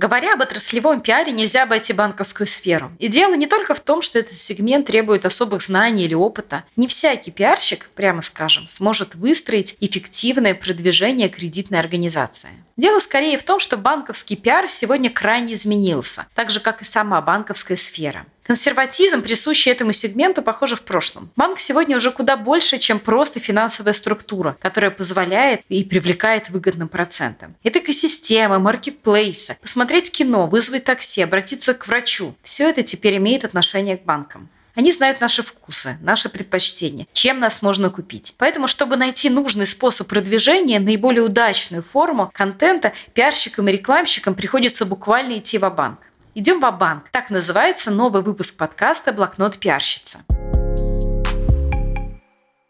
Говоря об отраслевом пиаре, нельзя обойти банковскую сферу. И дело не только в том, что этот сегмент требует особых знаний или опыта. Не всякий пиарщик, прямо скажем, сможет выстроить эффективное продвижение кредитной организации. Дело скорее в том, что банковский пиар сегодня крайне изменился, так же, как и сама банковская сфера. Консерватизм, присущий этому сегменту, похоже в прошлом. Банк сегодня уже куда больше, чем просто финансовая структура, которая позволяет и привлекает выгодным процентам. Это экосистема, маркетплейсы, посмотреть кино, вызвать такси, обратиться к врачу. Все это теперь имеет отношение к банкам. Они знают наши вкусы, наши предпочтения, чем нас можно купить. Поэтому, чтобы найти нужный способ продвижения, наиболее удачную форму контента, пиарщикам и рекламщикам приходится буквально идти в банк Идем в банк Так называется новый выпуск подкаста «Блокнот пиарщица».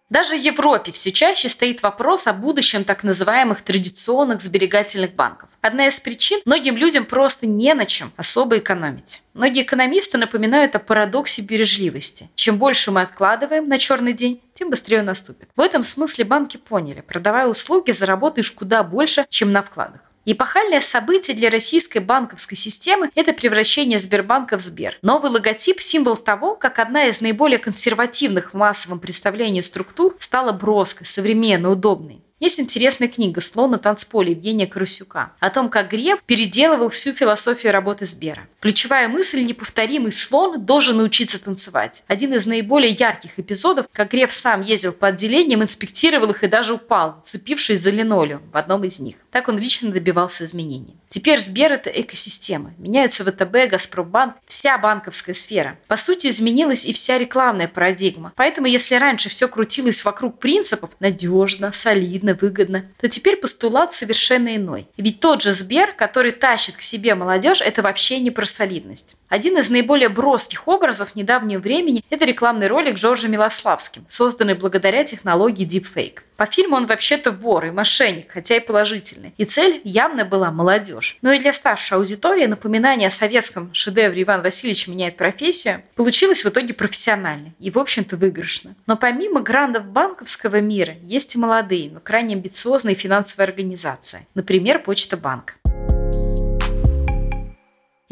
Даже в Европе все чаще стоит вопрос о будущем так называемых традиционных сберегательных банков. Одна из причин – многим людям просто не на чем особо экономить. Многие экономисты напоминают о парадоксе бережливости. Чем больше мы откладываем на черный день, тем быстрее он наступит. В этом смысле банки поняли, продавая услуги, заработаешь куда больше, чем на вкладах. Эпохальное событие для российской банковской системы – это превращение Сбербанка в Сбер. Новый логотип – символ того, как одна из наиболее консервативных в массовом представлении структур стала броской, современной, удобной. Есть интересная книга «Слон на танцполе» Евгения Карасюка о том, как Греф переделывал всю философию работы Сбера. Ключевая мысль – неповторимый слон должен научиться танцевать. Один из наиболее ярких эпизодов, как Греф сам ездил по отделениям, инспектировал их и даже упал, зацепившись за линолеум в одном из них. Так он лично добивался изменений. Теперь Сбер – это экосистема. Меняются ВТБ, Газпромбанк, вся банковская сфера. По сути, изменилась и вся рекламная парадигма. Поэтому, если раньше все крутилось вокруг принципов надежно, солидно, выгодно, то теперь постулат совершенно иной. Ведь тот же Сбер, который тащит к себе молодежь, это вообще не про солидность. Один из наиболее броских образов недавнего времени – это рекламный ролик Джорджа Милославским, созданный благодаря технологии Deepfake. По фильму он вообще-то вор и мошенник, хотя и положительный. И цель явно была молодежь. Но и для старшей аудитории напоминание о советском шедевре Иван Васильевич меняет профессию получилось в итоге профессионально и, в общем-то, выигрышно. Но помимо грандов банковского мира есть и молодые, но крайне амбициозные финансовые организации. Например, Почта Банк.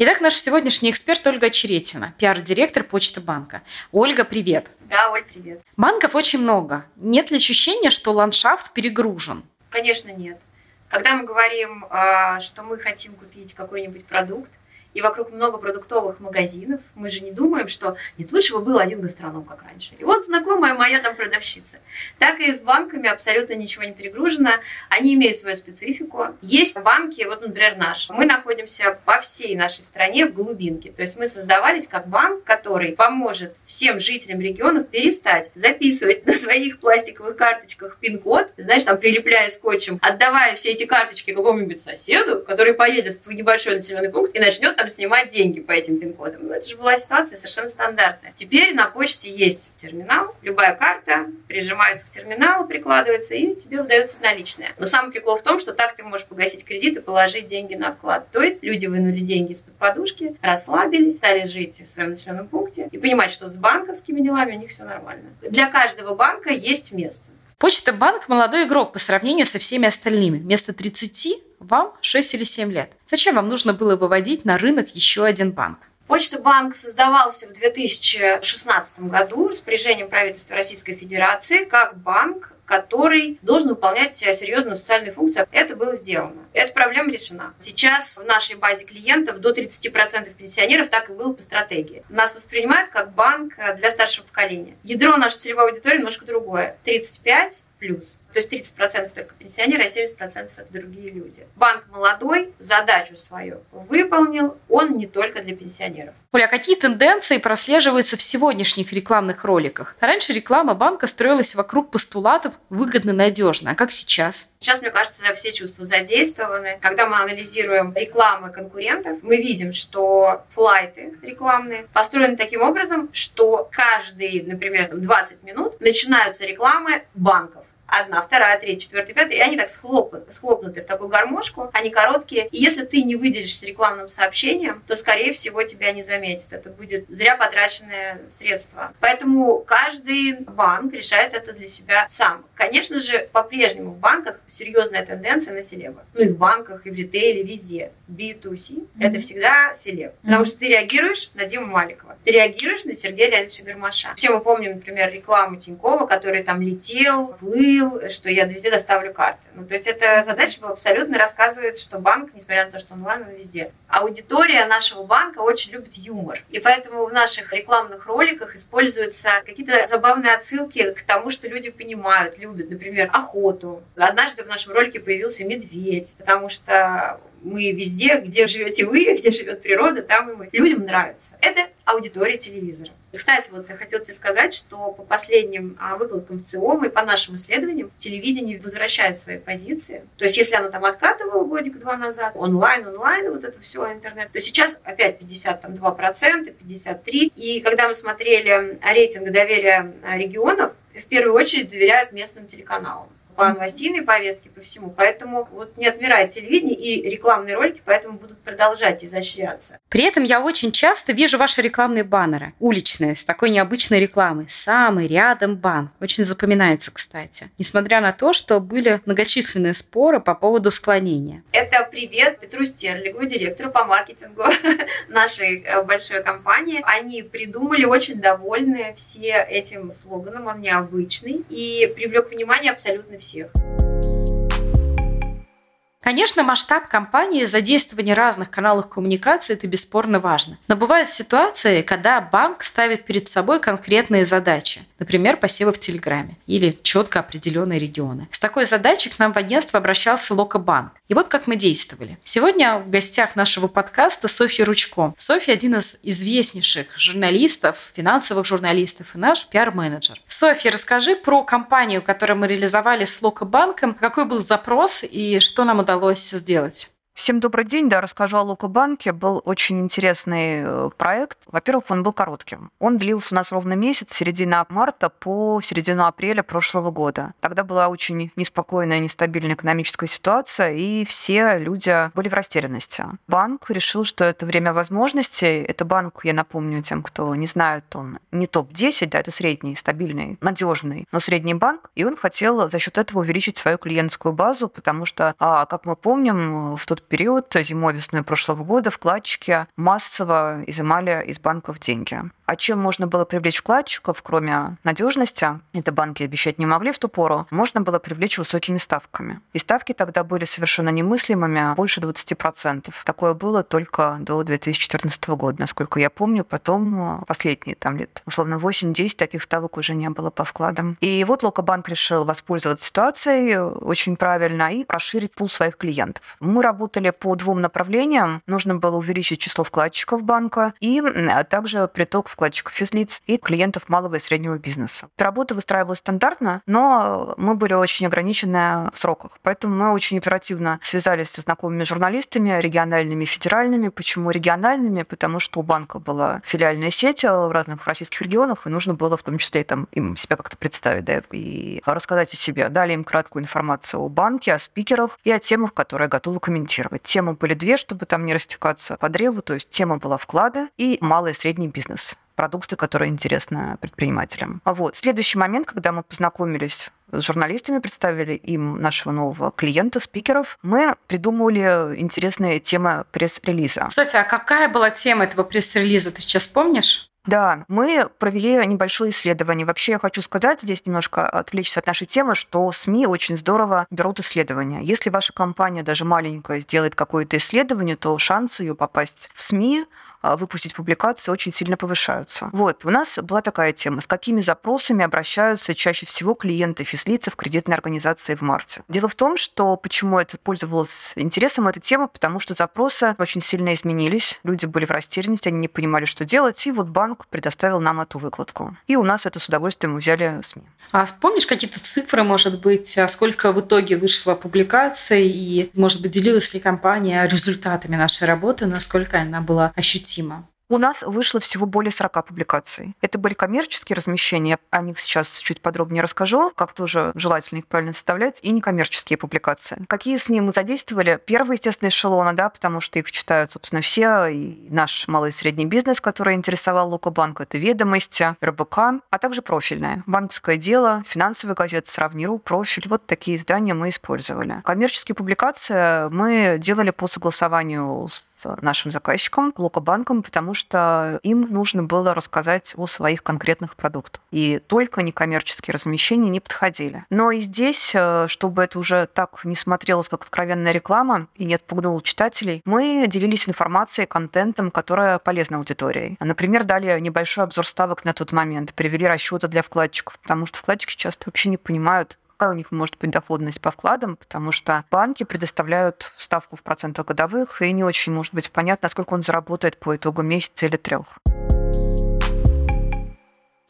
Итак, наш сегодняшний эксперт Ольга Очеретина, пиар-директор Почты банка. Ольга, привет. Да, Оль, привет. Банков очень много. Нет ли ощущения, что ландшафт перегружен? Конечно, нет. Когда мы говорим, а, что мы хотим купить какой-нибудь продукт, и вокруг много продуктовых магазинов. Мы же не думаем, что нет, лучше бы был один гастроном, как раньше. И вот знакомая моя там продавщица. Так и с банками абсолютно ничего не перегружено. Они имеют свою специфику. Есть банки, вот, например, наш. Мы находимся по всей нашей стране в глубинке. То есть мы создавались как банк, который поможет всем жителям регионов перестать записывать на своих пластиковых карточках пин-код, знаешь, там прилепляя скотчем, отдавая все эти карточки какому-нибудь соседу, который поедет в небольшой населенный пункт и начнет там снимать деньги по этим пин-кодам. Ну, это же была ситуация совершенно стандартная. Теперь на почте есть терминал, любая карта прижимается к терминалу, прикладывается, и тебе выдается наличные. Но самый прикол в том, что так ты можешь погасить кредит и положить деньги на вклад. То есть люди вынули деньги из-под подушки, расслабились, стали жить в своем населенном пункте и понимать, что с банковскими делами у них все нормально. Для каждого банка есть место. Почта банк – молодой игрок по сравнению со всеми остальными. Вместо 30 вам 6 или 7 лет. Зачем вам нужно было выводить на рынок еще один банк? Почта банк создавался в 2016 году распоряжением правительства Российской Федерации как банк, который должен выполнять серьезную социальную функцию. Это было сделано. Эта проблема решена. Сейчас в нашей базе клиентов до 30% пенсионеров так и было по стратегии. Нас воспринимают как банк для старшего поколения. Ядро нашей целевой аудитории немножко другое. 35 плюс. То есть 30% только пенсионеры, а 70% это другие люди. Банк молодой, задачу свою выполнил, он не только для пенсионеров. Оля, а какие тенденции прослеживаются в сегодняшних рекламных роликах? Раньше реклама банка строилась вокруг постулатов выгодно, надежно, а как сейчас? Сейчас, мне кажется, все чувства задействованы. Когда мы анализируем рекламы конкурентов, мы видим, что флайты рекламные построены таким образом, что каждые, например, 20 минут начинаются рекламы банков одна, вторая, третья, четвертая, пятая, и они так схлопнуты, схлопнуты в такую гармошку, они короткие. И если ты не выделишься рекламным сообщением, то, скорее всего, тебя не заметят. Это будет зря потраченное средство. Поэтому каждый банк решает это для себя сам. Конечно же, по-прежнему в банках серьезная тенденция на селеба. Ну и в банках, и в ритейле, везде. B2C mm-hmm. это всегда селеб. Mm-hmm. Потому что ты реагируешь на Диму Маликова, ты реагируешь на Сергея Леонидовича Гармаша. Все мы помним, например, рекламу Тинькова, который там летел, плыл, говорил, что я везде доставлю карты. Ну, то есть эта задача была абсолютно рассказывает, что банк, несмотря на то, что онлайн, он везде. Аудитория нашего банка очень любит юмор. И поэтому в наших рекламных роликах используются какие-то забавные отсылки к тому, что люди понимают, любят. Например, охоту. Однажды в нашем ролике появился медведь, потому что мы везде, где живете вы, где живет природа, там и мы. Людям нравится. Это аудитория телевизора. Кстати, вот я хотела тебе сказать, что по последним а, выкладкам в ЦИОМ и по нашим исследованиям телевидение возвращает свои позиции. То есть если оно там откатывало годик-два назад, онлайн, онлайн, вот это все, интернет, то сейчас опять 52%, 53%. И когда мы смотрели рейтинг доверия регионов, в первую очередь доверяют местным телеканалам по новостейной повестке, по всему. Поэтому вот не отмирает телевидение и рекламные ролики, поэтому будут продолжать изощряться. При этом я очень часто вижу ваши рекламные баннеры, уличные, с такой необычной рекламой. Самый рядом банк. Очень запоминается, кстати. Несмотря на то, что были многочисленные споры по поводу склонения. Это привет Петру Стерлигу, директору по маркетингу нашей э, большой компании. Они придумали, очень довольны все этим слоганом, он необычный и привлек внимание абсолютно всех всех. Конечно, масштаб компании, задействование разных каналов коммуникации – это бесспорно важно. Но бывают ситуации, когда банк ставит перед собой конкретные задачи, например, посевы в Телеграме или четко определенные регионы. С такой задачей к нам в агентство обращался Локобанк. И вот как мы действовали. Сегодня в гостях нашего подкаста Софья Ручко. Софья – один из известнейших журналистов, финансовых журналистов и наш пиар-менеджер. Софья, расскажи про компанию, которую мы реализовали с Локобанком. Какой был запрос и что нам удалось сделать? Всем добрый день. Да, расскажу о Лукобанке. Был очень интересный э, проект. Во-первых, он был коротким. Он длился у нас ровно месяц, с середины марта по середину апреля прошлого года. Тогда была очень неспокойная, нестабильная экономическая ситуация, и все люди были в растерянности. Банк решил, что это время возможностей. Это банк, я напомню тем, кто не знает, он не топ-10, да, это средний, стабильный, надежный, но средний банк. И он хотел за счет этого увеличить свою клиентскую базу, потому что, а, как мы помним, в тот период, зимой-весной прошлого года, вкладчики массово изымали из банков деньги. А чем можно было привлечь вкладчиков, кроме надежности, это банки обещать не могли в ту пору, можно было привлечь высокими ставками. И ставки тогда были совершенно немыслимыми, больше 20%. Такое было только до 2014 года, насколько я помню. Потом последние там лет, условно, 8-10 таких ставок уже не было по вкладам. И вот Локобанк решил воспользоваться ситуацией очень правильно и расширить пул своих клиентов. Мы работали по двум направлениям. Нужно было увеличить число вкладчиков банка и также приток вкладчиков физлиц и клиентов малого и среднего бизнеса. Работа выстраивалась стандартно, но мы были очень ограничены в сроках. Поэтому мы очень оперативно связались со знакомыми журналистами, региональными и федеральными. Почему региональными? Потому что у банка была филиальная сеть в разных российских регионах, и нужно было в том числе там, им себя как-то представить да, и рассказать о себе. Дали им краткую информацию о банке, о спикерах и о темах, которые готовы комментировать. Темы были две, чтобы там не растекаться по древу, то есть тема была вклады и малый и средний бизнес продукты, которые интересны предпринимателям. А вот. Следующий момент, когда мы познакомились с журналистами, представили им нашего нового клиента, спикеров, мы придумывали интересные темы пресс-релиза. Софья, а какая была тема этого пресс-релиза, ты сейчас помнишь? Да, мы провели небольшое исследование. Вообще я хочу сказать, здесь немножко отвлечься от нашей темы, что СМИ очень здорово берут исследования. Если ваша компания даже маленькая сделает какое-то исследование, то шансы ее попасть в СМИ а, выпустить публикации очень сильно повышаются. Вот, у нас была такая тема, с какими запросами обращаются чаще всего клиенты физлица в кредитной организации в марте. Дело в том, что почему это пользовалось интересом эта тема, потому что запросы очень сильно изменились, люди были в растерянности, они не понимали, что делать, и вот банк предоставил нам эту выкладку. И у нас это с удовольствием взяли СМИ. А помнишь какие-то цифры, может быть, а сколько в итоге вышло публикаций, и, может быть, делилась ли компания результатами нашей работы, насколько она была ощутима? У нас вышло всего более 40 публикаций. Это были коммерческие размещения, о них сейчас чуть подробнее расскажу, как тоже желательно их правильно составлять, и некоммерческие публикации. Какие СМИ мы задействовали? Первый, естественно, эшелона, да, потому что их читают, собственно, все, и наш малый и средний бизнес, который интересовал Лукобанк, это ведомости, РБК, а также профильное. Банковское дело, финансовая газета, сравниру, профиль. Вот такие издания мы использовали. Коммерческие публикации мы делали по согласованию с нашим заказчикам, Локобанком, потому что им нужно было рассказать о своих конкретных продуктах. И только некоммерческие размещения не подходили. Но и здесь, э, чтобы это уже так не смотрелось, как откровенная реклама, и не отпугнуло читателей, мы делились информацией, контентом, которая полезна аудитории. Например, дали небольшой обзор ставок на тот момент, привели расчеты для вкладчиков, потому что вкладчики часто вообще не понимают, какая у них может быть доходность по вкладам, потому что банки предоставляют ставку в процентах годовых, и не очень может быть понятно, насколько он заработает по итогу месяца или трех.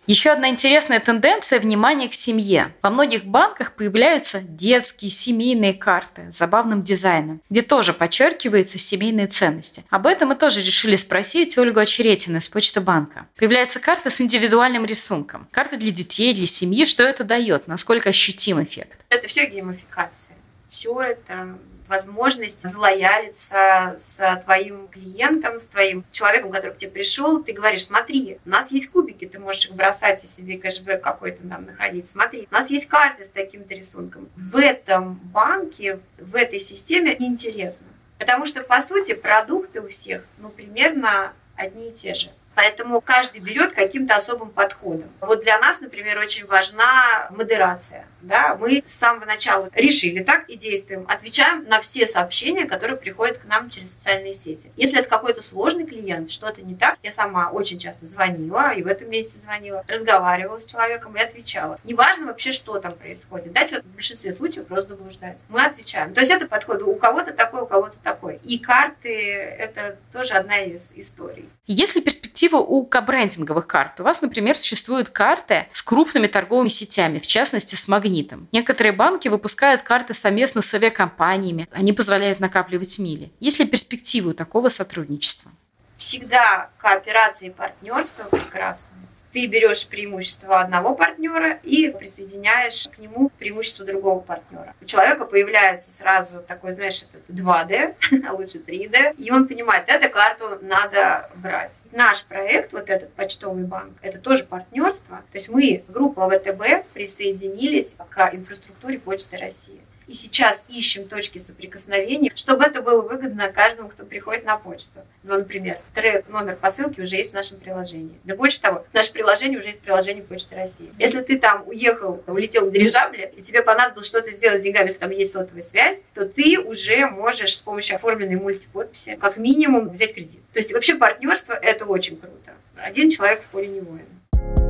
Еще одна интересная тенденция – внимание к семье. Во многих банках появляются детские семейные карты с забавным дизайном, где тоже подчеркиваются семейные ценности. Об этом мы тоже решили спросить Ольгу Очеретину из Почты банка. Появляются карты с индивидуальным рисунком. Карты для детей, для семьи. Что это дает? Насколько ощутим эффект? Это все геймификация. Все это возможность залоялиться с твоим клиентом, с твоим человеком, который к тебе пришел, ты говоришь, смотри, у нас есть кубики, ты можешь их бросать и себе кэшбэк какой-то там находить. Смотри, у нас есть карты с таким-то рисунком. В этом банке, в этой системе неинтересно. Потому что, по сути, продукты у всех, ну, примерно одни и те же. Поэтому каждый берет каким-то особым подходом. Вот для нас, например, очень важна модерация. Да? Мы с самого начала решили так и действуем. Отвечаем на все сообщения, которые приходят к нам через социальные сети. Если это какой-то сложный клиент, что-то не так, я сама очень часто звонила, и в этом месяце звонила, разговаривала с человеком и отвечала. Неважно вообще, что там происходит. Да, человек в большинстве случаев просто заблуждается. Мы отвечаем. То есть это подход у кого-то такой, у кого-то такой. И карты – это тоже одна из историй. Если перспектива перспектива у кабрендинговых карт. У вас, например, существуют карты с крупными торговыми сетями, в частности, с магнитом. Некоторые банки выпускают карты совместно с авиакомпаниями. Они позволяют накапливать мили. Есть ли перспективы у такого сотрудничества? Всегда кооперация и партнерство прекрасно ты берешь преимущество одного партнера и присоединяешь к нему преимущество другого партнера. У человека появляется сразу такой, знаешь, это 2D, а лучше 3D, и он понимает, эту карту надо брать. Наш проект, вот этот почтовый банк, это тоже партнерство. То есть мы, группа ВТБ, присоединились к инфраструктуре Почты России и сейчас ищем точки соприкосновения, чтобы это было выгодно каждому, кто приходит на почту. Ну, например, трек, номер посылки уже есть в нашем приложении. Да больше того, в нашем приложении уже есть приложение Почты России. Если ты там уехал, улетел в дирижабле, и тебе понадобилось что-то сделать с деньгами, если там есть сотовая связь, то ты уже можешь с помощью оформленной мультиподписи как минимум взять кредит. То есть вообще партнерство – это очень круто. Один человек в поле не воин.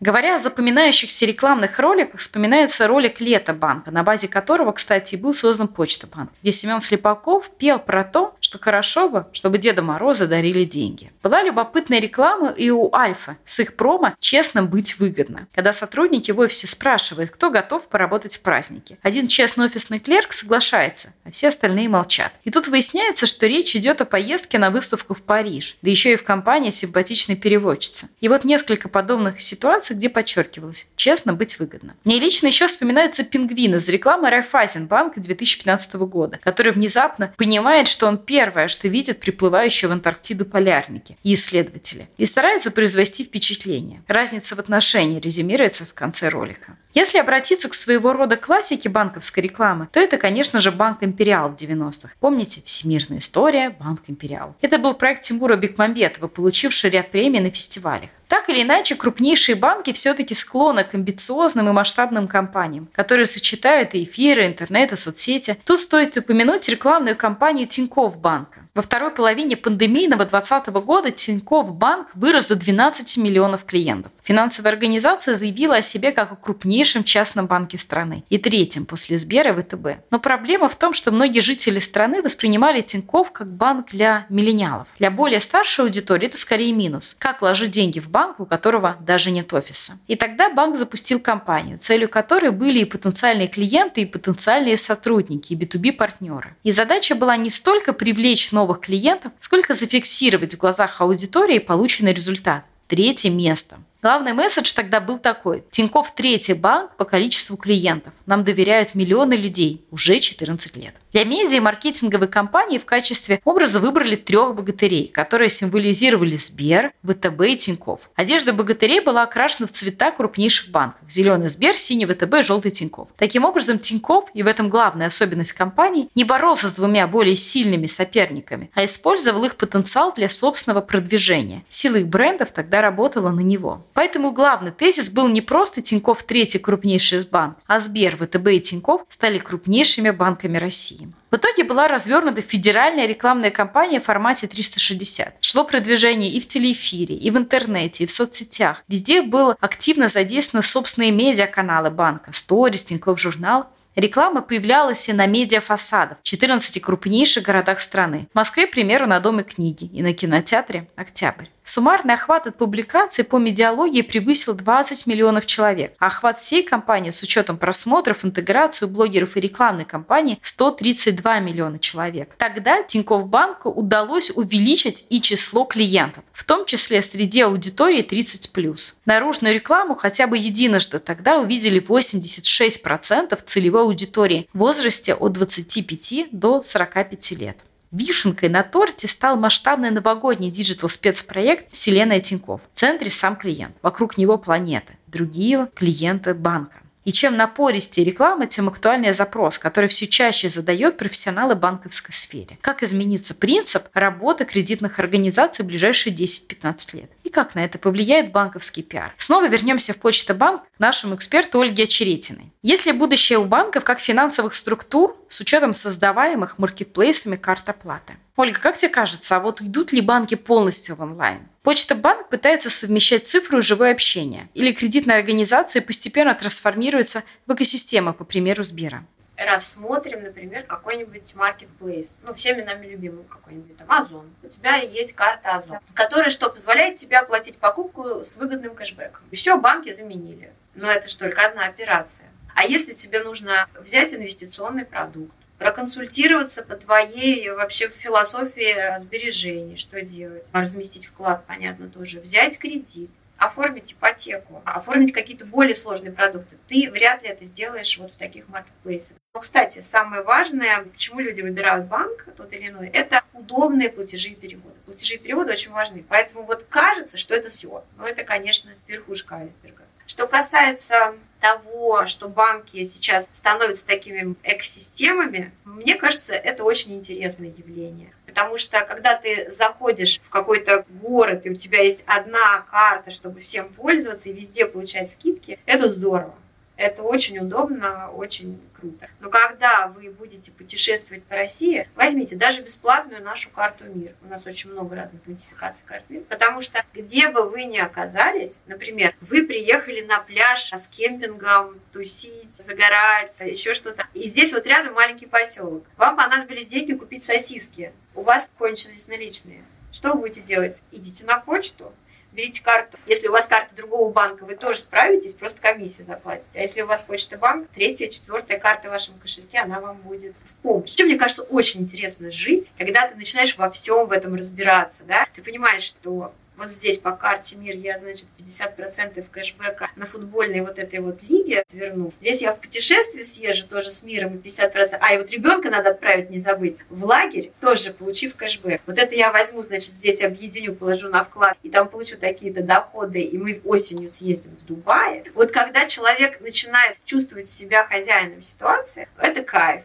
Говоря о запоминающихся рекламных роликах, вспоминается ролик «Лето банка», на базе которого, кстати, был создан Почта банк, где Семен Слепаков пел про то, что хорошо бы, чтобы Деда Мороза дарили деньги. Была любопытная реклама и у Альфа с их промо «Честно быть выгодно», когда сотрудники в офисе спрашивают, кто готов поработать в празднике. Один честный офисный клерк соглашается, а все остальные молчат. И тут выясняется, что речь идет о поездке на выставку в Париж, да еще и в компании симпатичной переводчицы. И вот несколько подобных ситуаций ситуации, где подчеркивалось, честно быть выгодно. Мне лично еще вспоминается пингвин из рекламы Райфайзенбанка 2015 года, который внезапно понимает, что он первое, что видит приплывающие в Антарктиду полярники и исследователи, и старается произвести впечатление. Разница в отношении резюмируется в конце ролика. Если обратиться к своего рода классике банковской рекламы, то это, конечно же, Банк Империал в 90-х. Помните? Всемирная история, Банк Империал. Это был проект Тимура Бекмамбетова, получивший ряд премий на фестивалях. Так или иначе, крупнейшие банки все-таки склонны к амбициозным и масштабным компаниям, которые сочетают и эфиры, интернет, и соцсети. Тут стоит упомянуть рекламную кампанию Тинькофф банка. Во второй половине пандемийного 2020 года Тинькофф банк вырос до 12 миллионов клиентов. Финансовая организация заявила о себе как о крупнейшем частном банке страны и третьем после Сбера ВТБ. Но проблема в том, что многие жители страны воспринимали Тинькофф как банк для миллениалов. Для более старшей аудитории это скорее минус. Как вложить деньги в банк, у которого даже нет офиса? И тогда банк запустил кампанию, целью которой были и потенциальные клиенты, и потенциальные сотрудники, и B2B-партнеры. И задача была не столько привлечь новых клиентов, сколько зафиксировать в глазах аудитории полученный результат. Третье место. Главный месседж тогда был такой. Тиньков третий банк по количеству клиентов. Нам доверяют миллионы людей уже 14 лет. Для медиа и маркетинговой компании в качестве образа выбрали трех богатырей, которые символизировали Сбер, ВТБ и Тиньков. Одежда богатырей была окрашена в цвета крупнейших банков. Зеленый Сбер, синий ВТБ, желтый Тиньков. Таким образом, Тиньков, и в этом главная особенность компании, не боролся с двумя более сильными соперниками, а использовал их потенциал для собственного продвижения. Сила их брендов тогда работала на него. Поэтому главный тезис был не просто Тиньков третий крупнейший банк, а Сбер, ВТБ и Тиньков стали крупнейшими банками России. В итоге была развернута федеральная рекламная кампания в формате 360. Шло продвижение и в телеэфире, и в интернете, и в соцсетях. Везде было активно задействованы собственные медиаканалы банка, Stories, Тинькофф журнал. Реклама появлялась и на медиафасадах в 14 крупнейших городах страны. В Москве, к примеру, на Доме книги и на кинотеатре «Октябрь». Суммарный охват от публикаций по медиалогии превысил 20 миллионов человек, а охват всей компании с учетом просмотров, интеграцию блогеров и рекламной кампании 132 миллиона человек. Тогда Тинькофф Банку удалось увеличить и число клиентов, в том числе среди аудитории 30+. Наружную рекламу хотя бы единожды тогда увидели 86% целевой аудитории в возрасте от 25 до 45 лет. Вишенкой на торте стал масштабный новогодний диджитал-спецпроект «Вселенная Тиньков». В центре сам клиент, вокруг него планеты, другие клиенты банка. И чем напористее реклама, тем актуальнее запрос, который все чаще задает профессионалы банковской сфере. Как изменится принцип работы кредитных организаций в ближайшие 10-15 лет? И как на это повлияет банковский пиар? Снова вернемся в Почта Банк к нашему эксперту Ольге Очеретиной. Если будущее у банков как финансовых структур с учетом создаваемых маркетплейсами карт оплаты? Ольга, как тебе кажется, а вот уйдут ли банки полностью в онлайн? Почта Банк пытается совмещать цифру и живое общение. Или кредитная организация постепенно трансформируется в экосистему, по примеру Сбера рассмотрим, например, какой-нибудь marketplace, ну, всеми нами любимый какой-нибудь там Озон. У тебя есть карта Озон, которая что, позволяет тебе оплатить покупку с выгодным кэшбэком. И все, банки заменили. Но это же только одна операция. А если тебе нужно взять инвестиционный продукт, проконсультироваться по твоей вообще философии сбережений, что делать, разместить вклад, понятно, тоже, взять кредит, оформить ипотеку, оформить какие-то более сложные продукты. Ты вряд ли это сделаешь вот в таких маркетплейсах. Но, кстати, самое важное, почему люди выбирают банк тот или иной, это удобные платежи и переводы. Платежи и переводы очень важны. Поэтому вот кажется, что это все. Но это, конечно, верхушка айсберга. Что касается того, что банки сейчас становятся такими экосистемами, мне кажется, это очень интересное явление. Потому что когда ты заходишь в какой-то город, и у тебя есть одна карта, чтобы всем пользоваться и везде получать скидки, это здорово. Это очень удобно, очень круто. Но когда вы будете путешествовать по России, возьмите даже бесплатную нашу карту МИР. У нас очень много разных модификаций карт МИР. Потому что где бы вы ни оказались, например, вы приехали на пляж с кемпингом, тусить, загорать, еще что-то. И здесь вот рядом маленький поселок. Вам понадобились деньги купить сосиски. У вас кончились наличные. Что вы будете делать? Идите на почту, берите карту. Если у вас карта другого банка, вы тоже справитесь, просто комиссию заплатите. А если у вас почта банк, третья, четвертая карта в вашем кошельке, она вам будет в помощь. Что, мне кажется, очень интересно жить, когда ты начинаешь во всем в этом разбираться, да? Ты понимаешь, что вот здесь по карте мир я, значит, 50% кэшбэка на футбольной вот этой вот лиге верну. Здесь я в путешествие съезжу тоже с миром и 50%. А, и вот ребенка надо отправить, не забыть, в лагерь, тоже получив кэшбэк. Вот это я возьму, значит, здесь объединю, положу на вклад, и там получу такие-то доходы, и мы осенью съездим в Дубае. Вот когда человек начинает чувствовать себя хозяином ситуации, это кайф.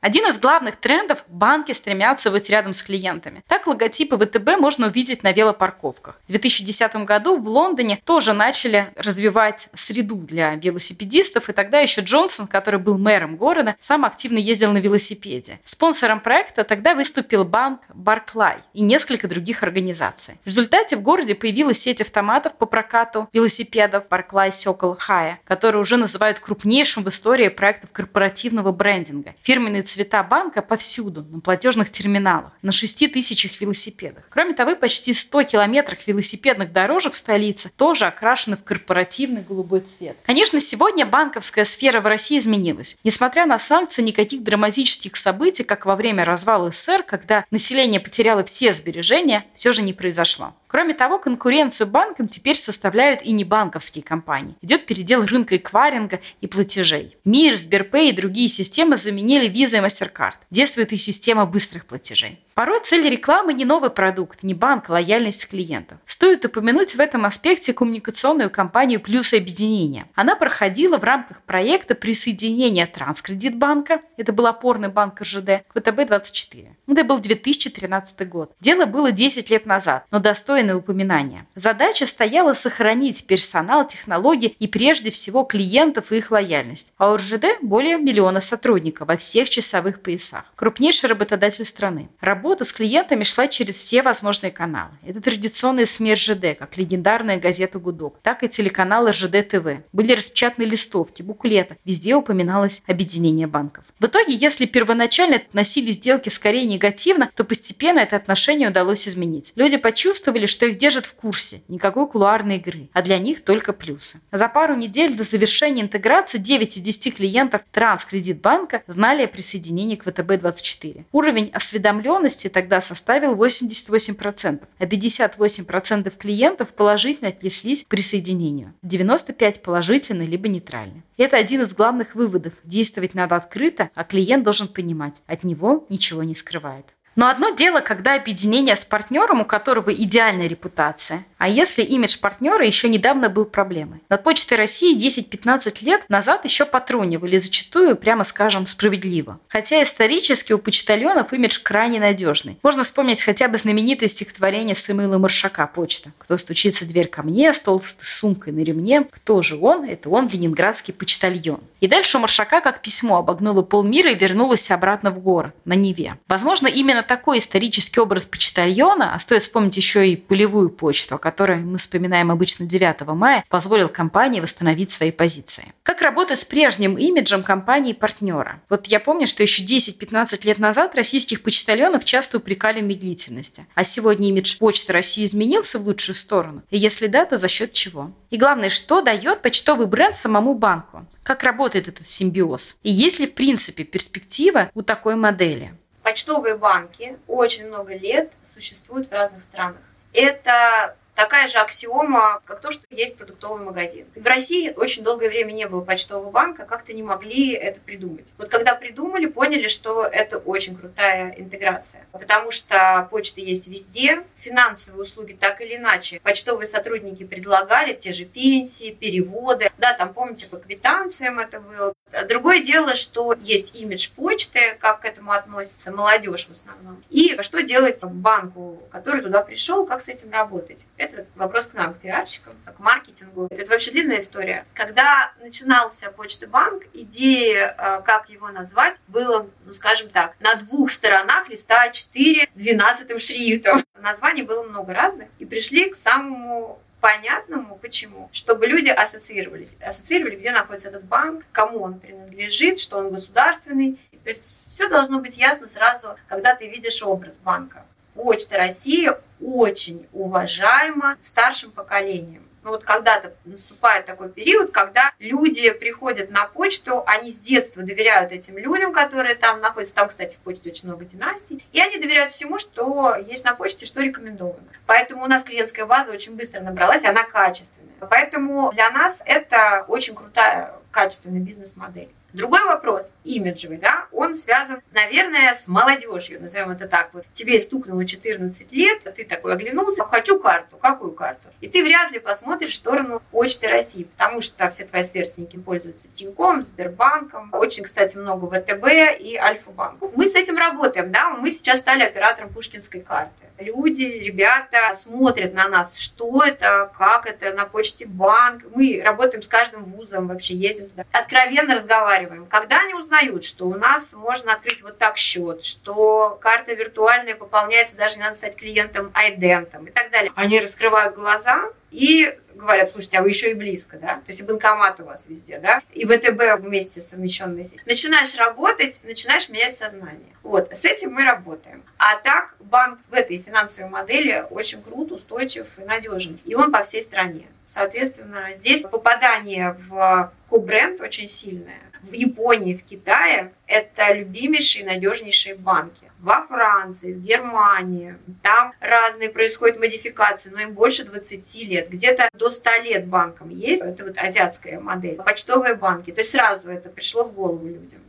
Один из главных трендов – банки стремятся быть рядом с клиентами. Так логотипы ВТБ можно увидеть на велопарковках. В 2010 году в Лондоне тоже начали развивать среду для велосипедистов, и тогда еще Джонсон, который был мэром города, сам активно ездил на велосипеде. Спонсором проекта тогда выступил банк Барклай и несколько других организаций. В результате в городе появилась сеть автоматов по прокату велосипедов Barclay Circle Hire, которые уже называют крупнейшим в истории проектов корпоративного брендинга. Фирменный цвета банка повсюду, на платежных терминалах, на 6 тысячах велосипедах. Кроме того, почти 100 километров велосипедных дорожек в столице тоже окрашены в корпоративный голубой цвет. Конечно, сегодня банковская сфера в России изменилась. Несмотря на санкции, никаких драматических событий, как во время развала СССР, когда население потеряло все сбережения, все же не произошло. Кроме того, конкуренцию банкам теперь составляют и небанковские компании. Идет передел рынка эквайринга и платежей. Мир, Сберпэй и другие системы заменили Visa и MasterCard. Действует и система быстрых платежей. Порой цель рекламы не новый продукт, не банк, а лояльность клиентов. Стоит упомянуть в этом аспекте коммуникационную кампанию «Плюс объединения». Она проходила в рамках проекта присоединения Транскредитбанка, это был опорный банк РЖД, к ВТБ-24. Это был 2013 год. Дело было 10 лет назад, но достойное упоминания. Задача стояла сохранить персонал, технологии и прежде всего клиентов и их лояльность. А у РЖД более миллиона сотрудников во всех часовых поясах. Крупнейший работодатель страны. Работа работа с клиентами шла через все возможные каналы. Это традиционные СМИ РЖД, как легендарная газета «Гудок», так и телеканал РЖД ТВ. Были распечатаны листовки, буклеты. Везде упоминалось объединение банков. В итоге, если первоначально относились сделки скорее негативно, то постепенно это отношение удалось изменить. Люди почувствовали, что их держат в курсе, никакой кулуарной игры, а для них только плюсы. За пару недель до завершения интеграции 9 из 10 клиентов Транскредитбанка знали о присоединении к ВТБ-24. Уровень осведомленности доходности тогда составил 88%, а 58% клиентов положительно отнеслись к присоединению. 95% положительно либо нейтрально. Это один из главных выводов. Действовать надо открыто, а клиент должен понимать, от него ничего не скрывает. Но одно дело, когда объединение с партнером, у которого идеальная репутация, а если имидж партнера еще недавно был проблемой. Над Почтой России 10-15 лет назад еще потрунивали, зачастую, прямо скажем, справедливо. Хотя исторически у почтальонов имидж крайне надежный. Можно вспомнить хотя бы знаменитое стихотворение Самуила Маршака «Почта». «Кто стучится в дверь ко мне с сумкой на ремне? Кто же он? Это он, ленинградский почтальон». И дальше у Маршака как письмо обогнуло полмира и вернулось обратно в город, на Неве. Возможно, именно такой исторический образ почтальона, а стоит вспомнить еще и полевую почту, о которой мы вспоминаем обычно 9 мая, позволил компании восстановить свои позиции. Как работать с прежним имиджем компании-партнера? Вот я помню, что еще 10-15 лет назад российских почтальонов часто упрекали в медлительности. А сегодня имидж Почты России изменился в лучшую сторону? И если да, то за счет чего? И главное, что дает почтовый бренд самому банку? Как работает этот симбиоз? И есть ли в принципе перспектива у такой модели? Почтовые банки очень много лет существуют в разных странах. Это такая же аксиома, как то, что есть продуктовый магазин. В России очень долгое время не было почтового банка, как-то не могли это придумать. Вот когда придумали, поняли, что это очень крутая интеграция, потому что почта есть везде, финансовые услуги так или иначе. Почтовые сотрудники предлагали те же пенсии, переводы. Да, там, помните, по квитанциям это было. Другое дело, что есть имидж почты, как к этому относится молодежь в основном. И что делать банку, который туда пришел, как с этим работать. Это вопрос к нам, к пиарщикам, к маркетингу. Это вообще длинная история. Когда начинался Почта банк, идея, э, как его назвать, было, ну скажем так, на двух сторонах листа А4 12 шрифтом. Название названий было много разных, и пришли к самому понятному, почему. Чтобы люди ассоциировались. Ассоциировали, где находится этот банк, кому он принадлежит, что он государственный. То есть все должно быть ясно сразу, когда ты видишь образ банка. Почта России очень уважаема старшим поколением. Ну вот когда-то наступает такой период, когда люди приходят на почту, они с детства доверяют этим людям, которые там находятся. Там, кстати, в почте очень много династий. И они доверяют всему, что есть на почте, что рекомендовано. Поэтому у нас клиентская база очень быстро набралась, она качественная. Поэтому для нас это очень крутая, качественная бизнес-модель. Другой вопрос, имиджевый, да, он связан, наверное, с молодежью, назовем это так. Вот тебе стукнуло 14 лет, а ты такой оглянулся, хочу карту. Какую карту? И ты вряд ли посмотришь в сторону Почты России, потому что все твои сверстники пользуются Тиньком, Сбербанком, очень, кстати, много ВТБ и Альфа-банк. Мы с этим работаем, да, мы сейчас стали оператором Пушкинской карты люди, ребята смотрят на нас, что это, как это, на почте банк. Мы работаем с каждым вузом, вообще ездим туда. Откровенно разговариваем. Когда они узнают, что у нас можно открыть вот так счет, что карта виртуальная пополняется, даже не надо стать клиентом айдентом и так далее, они раскрывают глаза и говорят, слушайте, а вы еще и близко, да? То есть и банкомат у вас везде, да? И ВТБ вместе совмещенные. Начинаешь работать, начинаешь менять сознание. Вот, с этим мы работаем. А так банк в этой финансовой модели очень крут, устойчив и надежен. И он по всей стране. Соответственно, здесь попадание в ко-бренд очень сильное. В Японии, в Китае это любимейшие, надежнейшие банки во Франции, в Германии. Там разные происходят модификации, но им больше 20 лет. Где-то до 100 лет банкам есть. Это вот азиатская модель. Почтовые банки. То есть сразу это пришло в голову людям.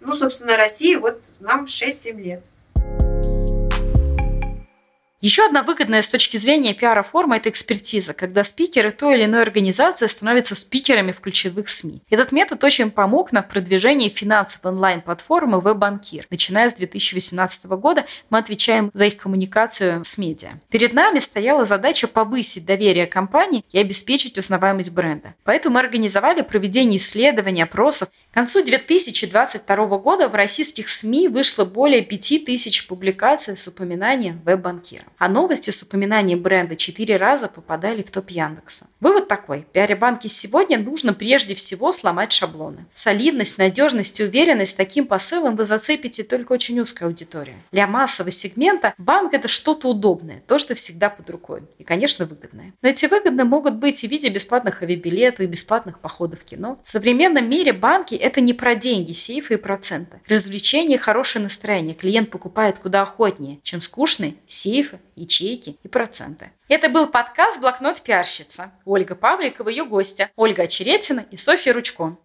Ну, собственно, России вот нам 6-7 лет. Еще одна выгодная с точки зрения пиара форма – это экспертиза, когда спикеры той или иной организации становятся спикерами в ключевых СМИ. Этот метод очень помог нам в продвижении финансовой онлайн-платформы WebBankir. Начиная с 2018 года мы отвечаем за их коммуникацию с медиа. Перед нами стояла задача повысить доверие компании и обеспечить узнаваемость бренда. Поэтому мы организовали проведение исследований, опросов. К концу 2022 года в российских СМИ вышло более 5000 публикаций с упоминанием WebBankir а новости с упоминанием бренда четыре раза попадали в топ Яндекса. Вывод такой. Пиаре банки сегодня нужно прежде всего сломать шаблоны. Солидность, надежность и уверенность таким посылом вы зацепите только очень узкую аудиторию. Для массового сегмента банк это что-то удобное, то, что всегда под рукой. И, конечно, выгодное. Но эти выгоды могут быть и в виде бесплатных авиабилетов, и бесплатных походов в кино. В современном мире банки это не про деньги, сейфы и проценты. Развлечение, хорошее настроение. Клиент покупает куда охотнее, чем скучные сейфы ячейки и проценты. Это был подкаст «Блокнот пиарщица». Ольга Павликова, ее гостя, Ольга Очеретина и Софья Ручко.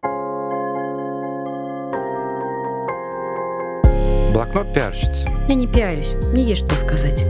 Блокнот пиарщицы. Я не пиарюсь, мне есть что сказать.